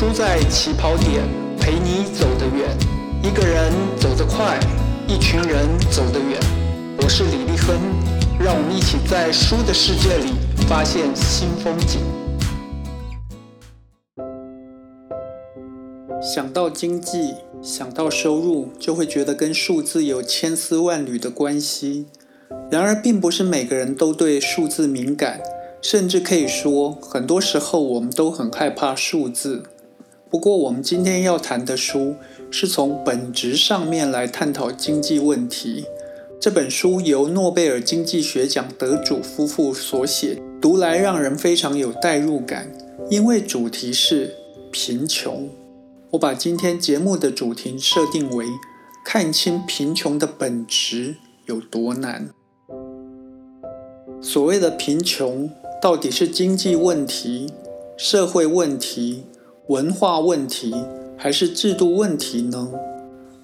输在起跑点，陪你走得远。一个人走得快，一群人走得远。我是李立亨，让我们一起在书的世界里发现新风景。想到经济，想到收入，就会觉得跟数字有千丝万缕的关系。然而，并不是每个人都对数字敏感，甚至可以说，很多时候我们都很害怕数字。不过，我们今天要谈的书是从本质上面来探讨经济问题。这本书由诺贝尔经济学奖得主夫妇所写，读来让人非常有代入感，因为主题是贫穷。我把今天节目的主题设定为看清贫穷的本质有多难。所谓的贫穷，到底是经济问题、社会问题、文化问题，还是制度问题呢？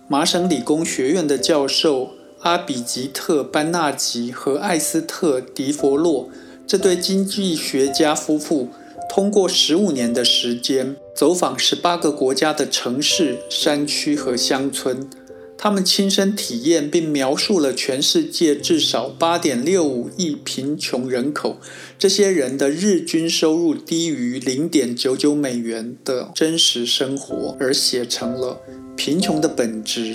麻省理工学院的教授阿比吉特·班纳吉和艾斯特·迪佛洛这对经济学家夫妇。通过十五年的时间，走访十八个国家的城市、山区和乡村，他们亲身体验并描述了全世界至少八点六五亿贫穷人口，这些人的日均收入低于零点九九美元的真实生活，而写成了《贫穷的本质》。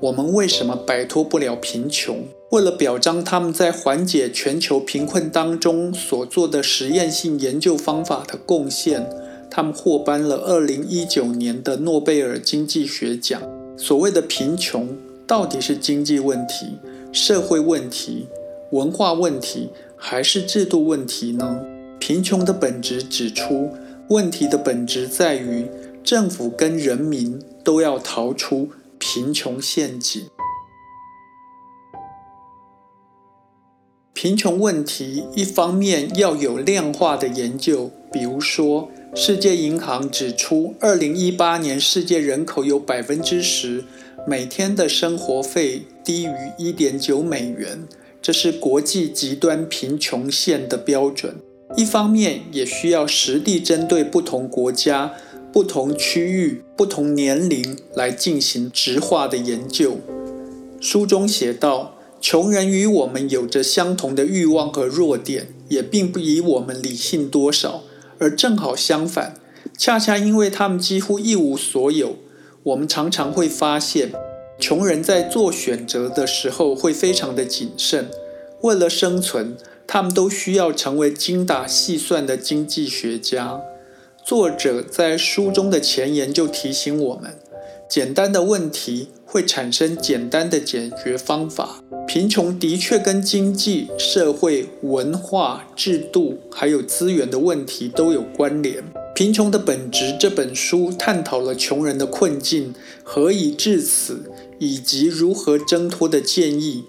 我们为什么摆脱不了贫穷？为了表彰他们在缓解全球贫困当中所做的实验性研究方法的贡献，他们获颁了2019年的诺贝尔经济学奖。所谓的贫穷，到底是经济问题、社会问题、文化问题，还是制度问题呢？贫穷的本质指出，问题的本质在于政府跟人民都要逃出。贫穷陷阱。贫穷问题一方面要有量化的研究，比如说，世界银行指出，二零一八年世界人口有百分之十每天的生活费低于一点九美元，这是国际极端贫穷线的标准。一方面也需要实地针对不同国家。不同区域、不同年龄来进行直化的研究。书中写道：“穷人与我们有着相同的欲望和弱点，也并不比我们理性多少。而正好相反，恰恰因为他们几乎一无所有，我们常常会发现，穷人在做选择的时候会非常的谨慎。为了生存，他们都需要成为精打细算的经济学家。”作者在书中的前言就提醒我们：简单的问题会产生简单的解决方法。贫穷的确跟经济社会、文化、制度还有资源的问题都有关联。《贫穷的本质》这本书探讨了穷人的困境、何以至此，以及如何挣脱的建议。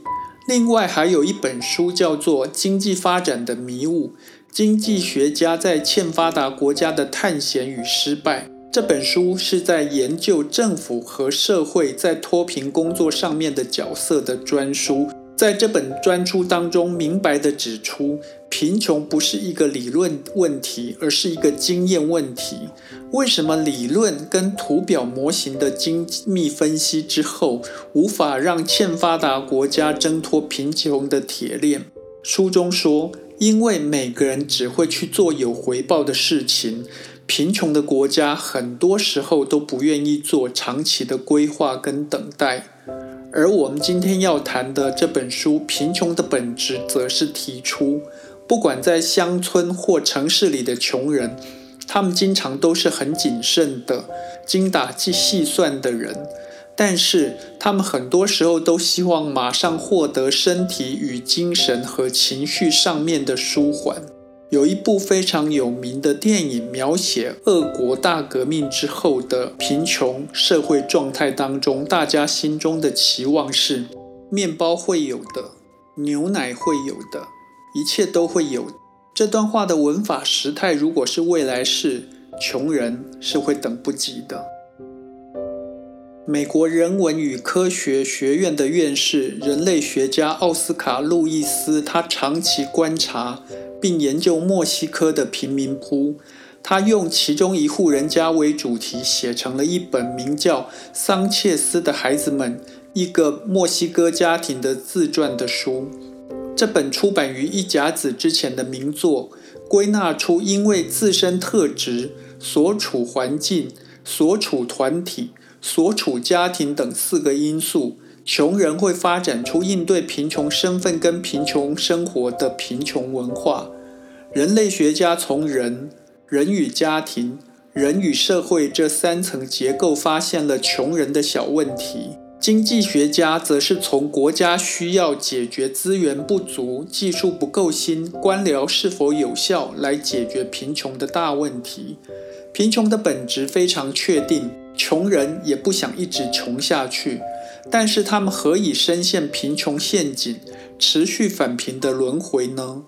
另外还有一本书叫做《经济发展的迷雾》。经济学家在欠发达国家的探险与失败这本书是在研究政府和社会在脱贫工作上面的角色的专书。在这本专书当中，明白地指出，贫穷不是一个理论问题，而是一个经验问题。为什么理论跟图表模型的精密分析之后，无法让欠发达国家挣脱贫穷的铁链？书中说。因为每个人只会去做有回报的事情，贫穷的国家很多时候都不愿意做长期的规划跟等待。而我们今天要谈的这本书《贫穷的本质》则是提出，不管在乡村或城市里的穷人，他们经常都是很谨慎的、精打细细算的人。但是他们很多时候都希望马上获得身体与精神和情绪上面的舒缓。有一部非常有名的电影描写俄国大革命之后的贫穷社会状态当中，大家心中的期望是：面包会有的，牛奶会有的，一切都会有。这段话的文法时态如果是未来式，穷人是会等不及的。美国人文与科学学院的院士、人类学家奥斯卡·路易斯，他长期观察并研究墨西哥的贫民窟。他用其中一户人家为主题，写成了一本名叫《桑切斯的孩子们：一个墨西哥家庭的自传》的书。这本出版于一甲子之前的名作，归纳出因为自身特质、所处环境、所处团体、所处家庭等四个因素，穷人会发展出应对贫穷身份跟贫穷生活的贫穷文化。人类学家从人。人与家庭、人与社会这三层结构发现了穷人的小问题；经济学家则是从国家需要解决资源不足、技术不够新、官僚是否有效来解决贫穷的大问题。贫穷的本质非常确定，穷人也不想一直穷下去，但是他们何以深陷贫穷陷阱，持续返贫的轮回呢？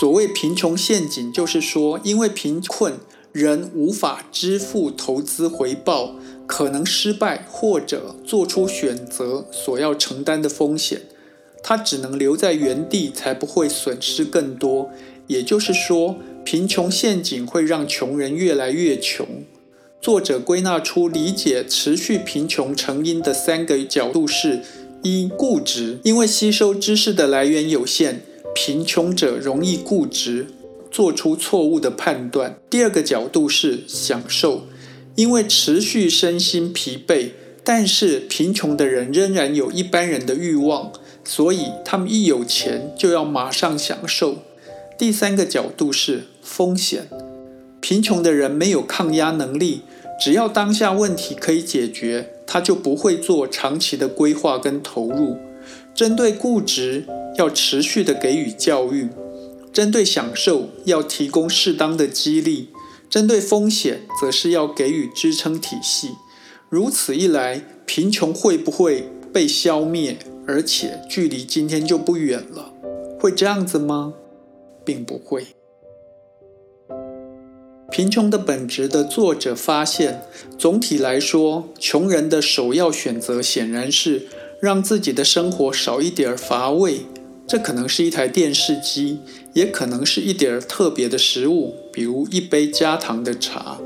所谓贫穷陷阱，就是说，因为贫困，人无法支付投资回报，可能失败或者做出选择所要承担的风险，他只能留在原地，才不会损失更多。也就是说，贫穷陷阱会让穷人越来越穷。作者归纳出理解持续贫穷成因的三个角度是：一、固执，因为吸收知识的来源有限。贫穷者容易固执，做出错误的判断。第二个角度是享受，因为持续身心疲惫，但是贫穷的人仍然有一般人的欲望，所以他们一有钱就要马上享受。第三个角度是风险，贫穷的人没有抗压能力，只要当下问题可以解决，他就不会做长期的规划跟投入。针对固执。要持续的给予教育，针对享受要提供适当的激励，针对风险则是要给予支撑体系。如此一来，贫穷会不会被消灭？而且距离今天就不远了，会这样子吗？并不会。贫穷的本质的作者发现，总体来说，穷人的首要选择显然是让自己的生活少一点乏味。这可能是一台电视机，也可能是一点特别的食物，比如一杯加糖的茶。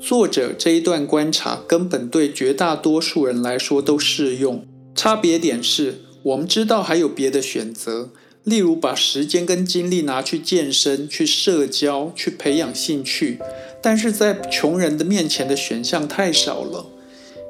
作者这一段观察根本对绝大多数人来说都适用。差别点是，我们知道还有别的选择，例如把时间跟精力拿去健身、去社交、去培养兴趣，但是在穷人的面前的选项太少了。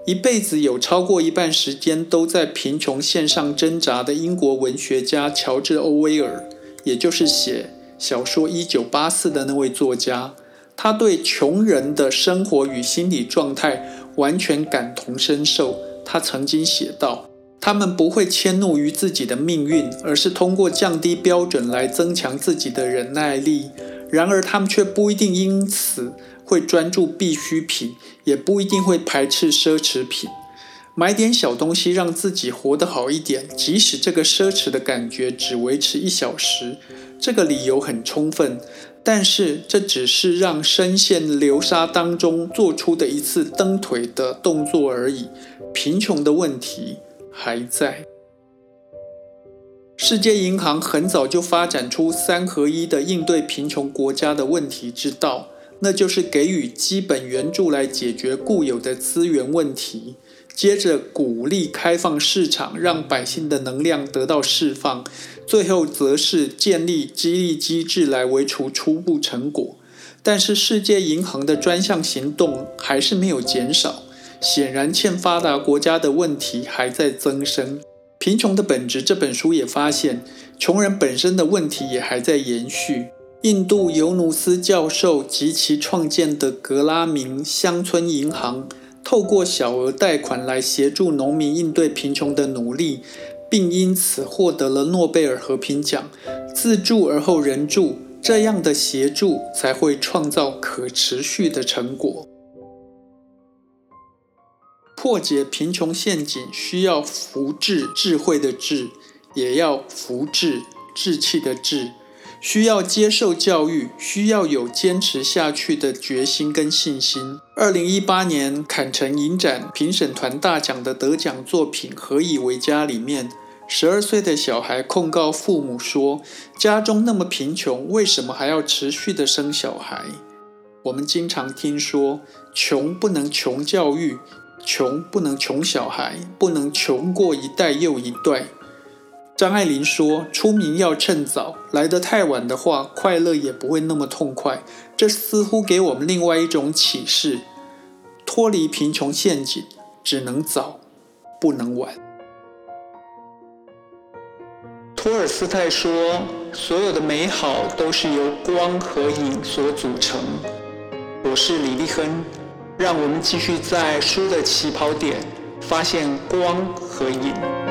一辈子有超过一半时间都在贫穷线上挣扎的英国文学家乔治·欧威尔，也就是写小说《一九八四》的那位作家，他对穷人的生活与心理状态完全感同身受。他曾经写道：“他们不会迁怒于自己的命运，而是通过降低标准来增强自己的忍耐力。然而，他们却不一定因此。”会专注必需品，也不一定会排斥奢侈品。买点小东西让自己活得好一点，即使这个奢侈的感觉只维持一小时，这个理由很充分。但是这只是让深陷流沙当中做出的一次蹬腿的动作而已。贫穷的问题还在。世界银行很早就发展出三合一的应对贫穷国家的问题之道。那就是给予基本援助来解决固有的资源问题，接着鼓励开放市场，让百姓的能量得到释放，最后则是建立激励机制来维持初步成果。但是世界银行的专项行动还是没有减少，显然欠发达国家的问题还在增生。贫穷的本质这本书也发现，穷人本身的问题也还在延续。印度尤努斯教授及其创建的格拉明乡村银行，透过小额贷款来协助农民应对贫穷的努力，并因此获得了诺贝尔和平奖。自助而后人助，这样的协助才会创造可持续的成果。破解贫穷陷阱需要福智智慧的智，也要福智志气的志。需要接受教育，需要有坚持下去的决心跟信心。二零一八年坎城影展评审团大奖的得奖作品《何以为家》里面，十二岁的小孩控告父母说：“家中那么贫穷，为什么还要持续的生小孩？”我们经常听说，穷不能穷教育，穷不能穷小孩，不能穷过一代又一代。张爱玲说：“出名要趁早，来得太晚的话，快乐也不会那么痛快。”这似乎给我们另外一种启示：脱离贫穷陷阱，只能早，不能晚。托尔斯泰说：“所有的美好都是由光和影所组成。”我是李立亨，让我们继续在书的起跑点发现光和影。